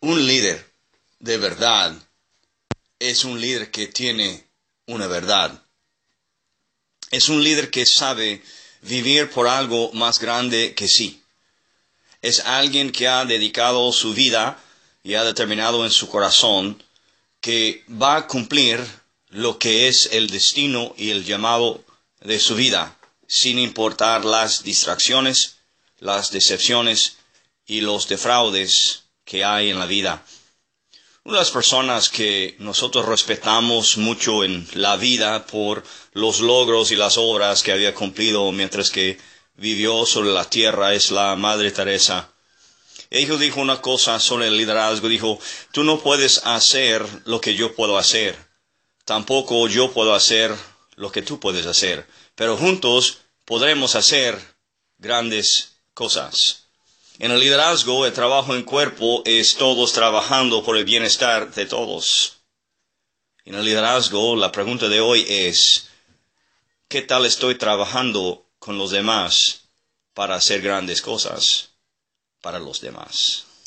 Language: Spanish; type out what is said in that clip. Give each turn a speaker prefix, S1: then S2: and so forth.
S1: Un líder de verdad es un líder que tiene una verdad. Es un líder que sabe vivir por algo más grande que sí. Es alguien que ha dedicado su vida y ha determinado en su corazón que va a cumplir lo que es el destino y el llamado de su vida, sin importar las distracciones, las decepciones y los defraudes que hay en la vida. Una de las personas que nosotros respetamos mucho en la vida por los logros y las obras que había cumplido mientras que vivió sobre la tierra es la Madre Teresa. Ella dijo una cosa sobre el liderazgo, dijo, tú no puedes hacer lo que yo puedo hacer, tampoco yo puedo hacer lo que tú puedes hacer, pero juntos podremos hacer grandes cosas. En el liderazgo, el trabajo en cuerpo es todos trabajando por el bienestar de todos. En el liderazgo, la pregunta de hoy es, ¿qué tal estoy trabajando con los demás para hacer grandes cosas para los demás?